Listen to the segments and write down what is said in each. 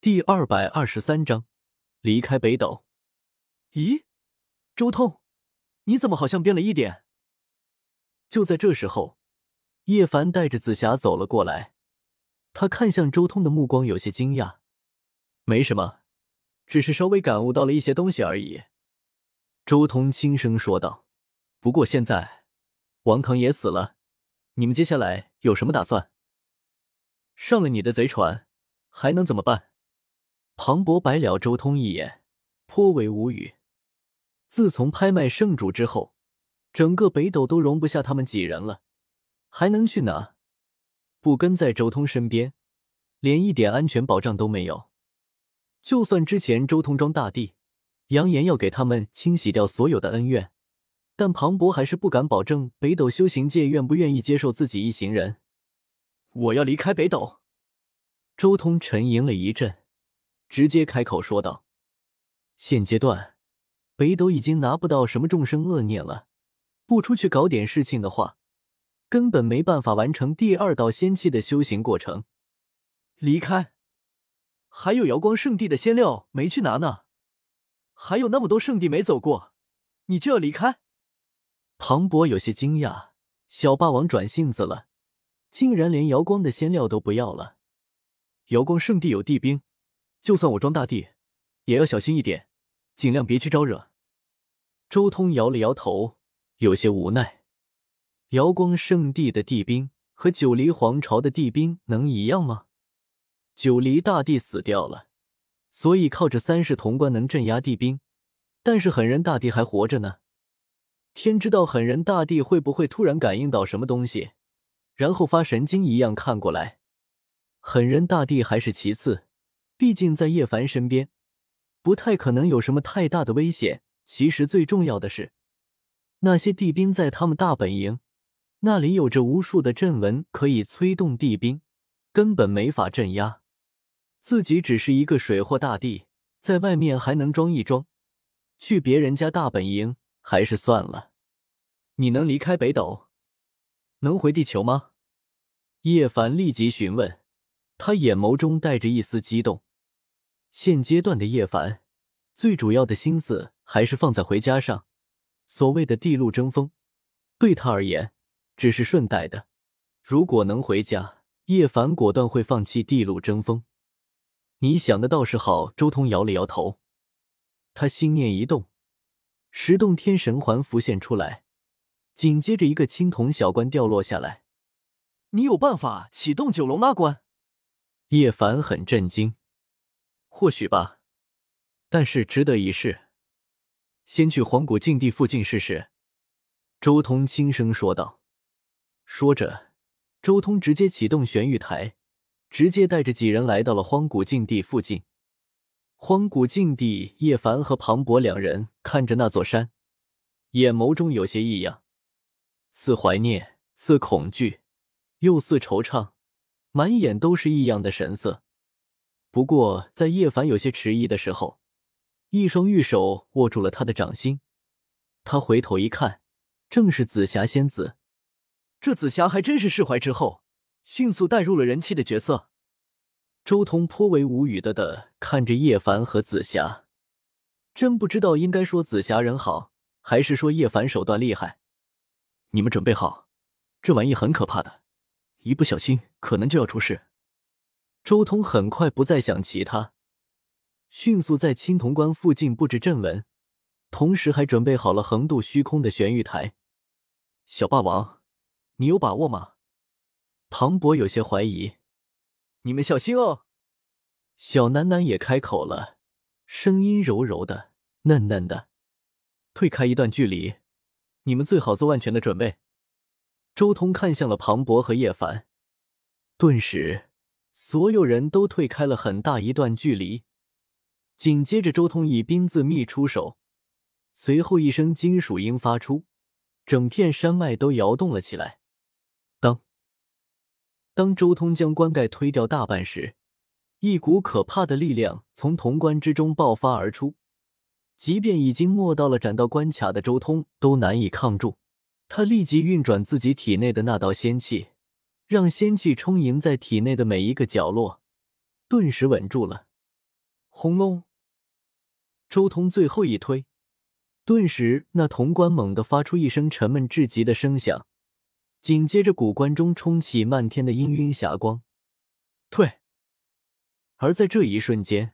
第二百二十三章离开北斗。咦，周通，你怎么好像变了一点？就在这时候，叶凡带着紫霞走了过来。他看向周通的目光有些惊讶。没什么，只是稍微感悟到了一些东西而已。周通轻声说道。不过现在，王腾也死了，你们接下来有什么打算？上了你的贼船，还能怎么办？庞博白了周通一眼，颇为无语。自从拍卖圣主之后，整个北斗都容不下他们几人了，还能去哪？不跟在周通身边，连一点安全保障都没有。就算之前周通装大帝，扬言要给他们清洗掉所有的恩怨，但庞博还是不敢保证北斗修行界愿不愿意接受自己一行人。我要离开北斗。周通沉吟了一阵。直接开口说道：“现阶段，北斗已经拿不到什么众生恶念了，不出去搞点事情的话，根本没办法完成第二道仙气的修行过程。离开，还有瑶光圣地的仙料没去拿呢，还有那么多圣地没走过，你就要离开？”庞博有些惊讶，小霸王转性子了，竟然连瑶光的仙料都不要了。瑶光圣地有地兵。就算我装大帝，也要小心一点，尽量别去招惹。周通摇了摇头，有些无奈。瑶光圣地的地兵和九黎皇朝的地兵能一样吗？九黎大帝死掉了，所以靠着三世潼关能镇压地兵，但是狠人大帝还活着呢。天知道狠人大帝会不会突然感应到什么东西，然后发神经一样看过来。狠人大帝还是其次。毕竟在叶凡身边，不太可能有什么太大的危险。其实最重要的是，那些地兵在他们大本营，那里有着无数的阵纹可以催动地兵，根本没法镇压。自己只是一个水货大帝，在外面还能装一装，去别人家大本营还是算了。你能离开北斗，能回地球吗？叶凡立即询问，他眼眸中带着一丝激动。现阶段的叶凡，最主要的心思还是放在回家上。所谓的地路争锋，对他而言只是顺带的。如果能回家，叶凡果断会放弃地路争锋。你想的倒是好。周通摇了摇头，他心念一动，十洞天神环浮现出来，紧接着一个青铜小关掉落下来。你有办法启动九龙拉关？叶凡很震惊。或许吧，但是值得一试。先去荒古禁地附近试试。”周通轻声说道。说着，周通直接启动玄玉台，直接带着几人来到了荒古禁地附近。荒古禁地，叶凡和庞博两人看着那座山，眼眸中有些异样，似怀念，似恐惧，又似惆怅，满眼都是异样的神色。不过，在叶凡有些迟疑的时候，一双玉手握住了他的掌心。他回头一看，正是紫霞仙子。这紫霞还真是释怀之后，迅速带入了人气的角色。周通颇为无语的的看着叶凡和紫霞，真不知道应该说紫霞人好，还是说叶凡手段厉害。你们准备好，这玩意很可怕的，一不小心可能就要出事。周通很快不再想其他，迅速在青铜关附近布置阵纹，同时还准备好了横渡虚空的玄玉台。小霸王，你有把握吗？庞博有些怀疑。你们小心哦。小楠楠也开口了，声音柔柔的、嫩嫩的。退开一段距离，你们最好做万全的准备。周通看向了庞博和叶凡，顿时。所有人都退开了很大一段距离，紧接着周通以冰字秘出手，随后一声金属音发出，整片山脉都摇动了起来。当当周通将棺盖推掉大半时，一股可怕的力量从潼关之中爆发而出，即便已经没到了斩道关卡的周通都难以抗住。他立即运转自己体内的那道仙气。让仙气充盈在体内的每一个角落，顿时稳住了。轰隆！周通最后一推，顿时那潼关猛地发出一声沉闷至极的声响，紧接着古关中冲起漫天的氤氲霞光。退！而在这一瞬间，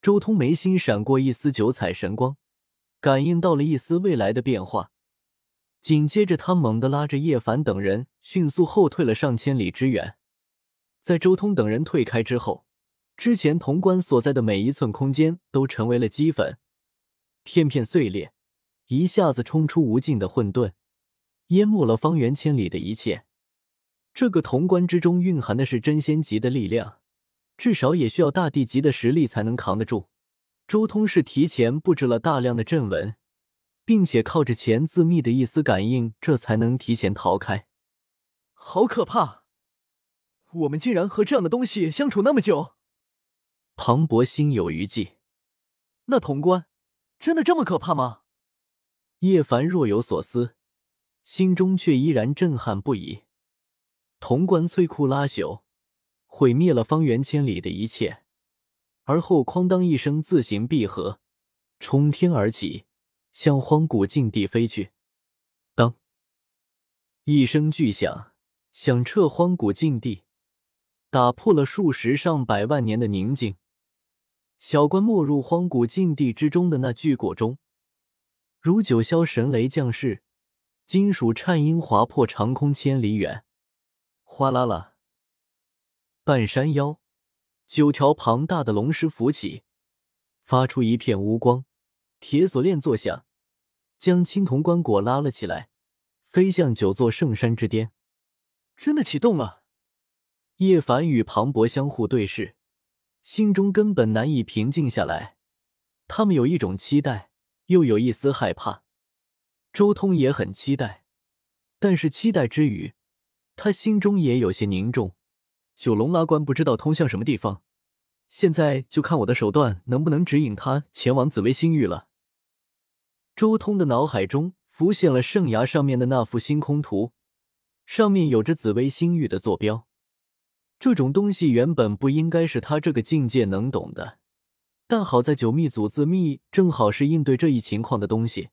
周通眉心闪过一丝九彩神光，感应到了一丝未来的变化。紧接着，他猛地拉着叶凡等人迅速后退了上千里之远。在周通等人退开之后，之前潼关所在的每一寸空间都成为了齑粉，片片碎裂，一下子冲出无尽的混沌，淹没了方圆千里的一切。这个潼关之中蕴含的是真仙级的力量，至少也需要大地级的实力才能扛得住。周通是提前布置了大量的阵纹。并且靠着钱自密的一丝感应，这才能提前逃开。好可怕！我们竟然和这样的东西相处那么久。庞博心有余悸。那潼关真的这么可怕吗？叶凡若有所思，心中却依然震撼不已。潼关摧枯拉朽，毁灭了方圆千里的一切，而后哐当一声自行闭合，冲天而起。向荒古禁地飞去，当一声巨响响彻荒古禁地，打破了数十上百万年的宁静。小关没入荒古禁地之中的那巨果中，如九霄神雷降世，金属颤音划破长空千里远。哗啦啦，半山腰，九条庞大的龙狮浮起，发出一片乌光，铁锁链作响。将青铜棺椁拉了起来，飞向九座圣山之巅。真的启动了！叶凡与庞博相互对视，心中根本难以平静下来。他们有一种期待，又有一丝害怕。周通也很期待，但是期待之余，他心中也有些凝重。九龙拉棺不知道通向什么地方，现在就看我的手段能不能指引他前往紫薇星域了。周通的脑海中浮现了圣崖上面的那幅星空图，上面有着紫薇星域的坐标。这种东西原本不应该是他这个境界能懂的，但好在九秘祖自秘正好是应对这一情况的东西，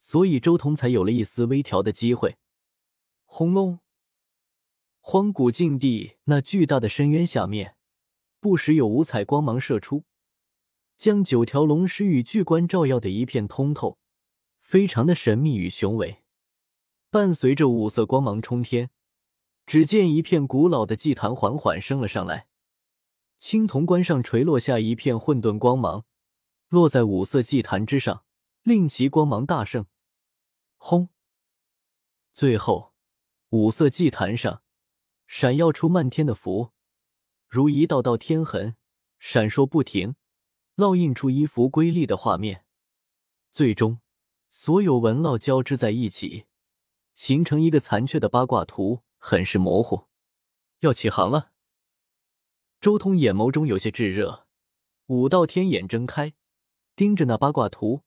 所以周通才有了一丝微调的机会。轰隆！荒古禁地那巨大的深渊下面，不时有五彩光芒射出，将九条龙狮与巨棺照耀的一片通透。非常的神秘与雄伟，伴随着五色光芒冲天，只见一片古老的祭坛缓缓升了上来，青铜棺上垂落下一片混沌光芒，落在五色祭坛之上，令其光芒大盛。轰！最后，五色祭坛上闪耀出漫天的符，如一道道天痕，闪烁不停，烙印出一幅瑰丽的画面，最终。所有纹烙交织在一起，形成一个残缺的八卦图，很是模糊。要起航了。周通眼眸中有些炙热，五道天眼睁开，盯着那八卦图，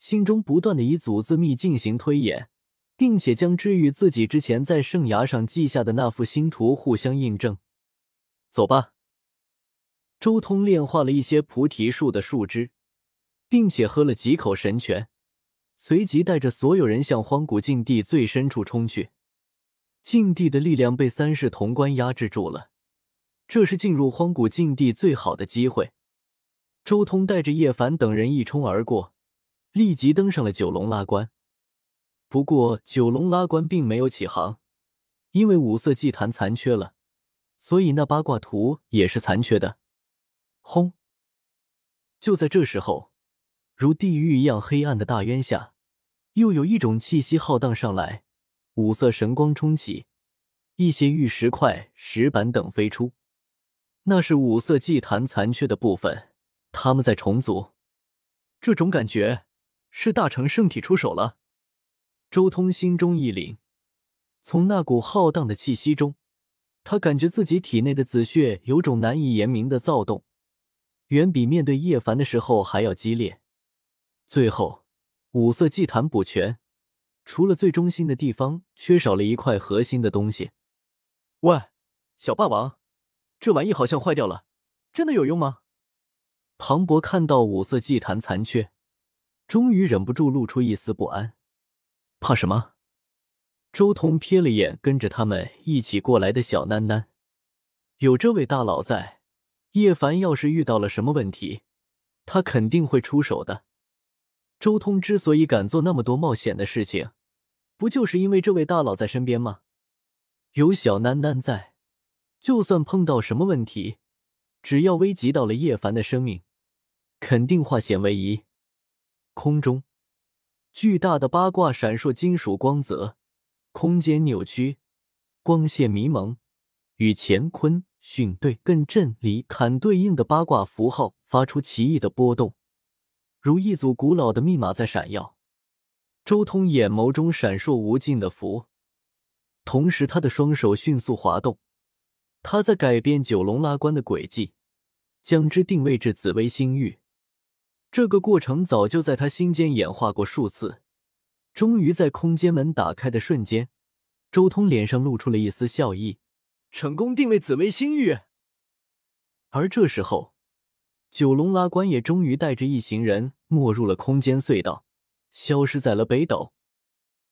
心中不断的以祖字秘进行推演，并且将之与自己之前在圣崖上记下的那幅星图互相印证。走吧。周通炼化了一些菩提树的树枝，并且喝了几口神泉。随即带着所有人向荒古禁地最深处冲去。禁地的力量被三世潼关压制住了，这是进入荒古禁地最好的机会。周通带着叶凡等人一冲而过，立即登上了九龙拉棺。不过九龙拉棺并没有起航，因为五色祭坛残缺了，所以那八卦图也是残缺的。轰！就在这时候。如地狱一样黑暗的大渊下，又有一种气息浩荡上来，五色神光冲起，一些玉石块、石板等飞出，那是五色祭坛残缺的部分，他们在重组。这种感觉是大成圣体出手了。周通心中一凛，从那股浩荡的气息中，他感觉自己体内的紫血有种难以言明的躁动，远比面对叶凡的时候还要激烈。最后，五色祭坛补全，除了最中心的地方缺少了一块核心的东西。喂，小霸王，这玩意好像坏掉了，真的有用吗？庞博看到五色祭坛残缺，终于忍不住露出一丝不安。怕什么？周通瞥了眼跟着他们一起过来的小囡囡，有这位大佬在，叶凡要是遇到了什么问题，他肯定会出手的。周通之所以敢做那么多冒险的事情，不就是因为这位大佬在身边吗？有小囡囡在，就算碰到什么问题，只要危及到了叶凡的生命，肯定化险为夷。空中，巨大的八卦闪烁金属光泽，空间扭曲，光线迷蒙，与乾坤巽兑艮震离坎对应的八卦符号发出奇异的波动。如一组古老的密码在闪耀，周通眼眸中闪烁无尽的符，同时他的双手迅速滑动，他在改变九龙拉关的轨迹，将之定位至紫薇星域。这个过程早就在他心间演化过数次，终于在空间门打开的瞬间，周通脸上露出了一丝笑意，成功定位紫薇星域。而这时候。九龙拉关也终于带着一行人没入了空间隧道，消失在了北斗。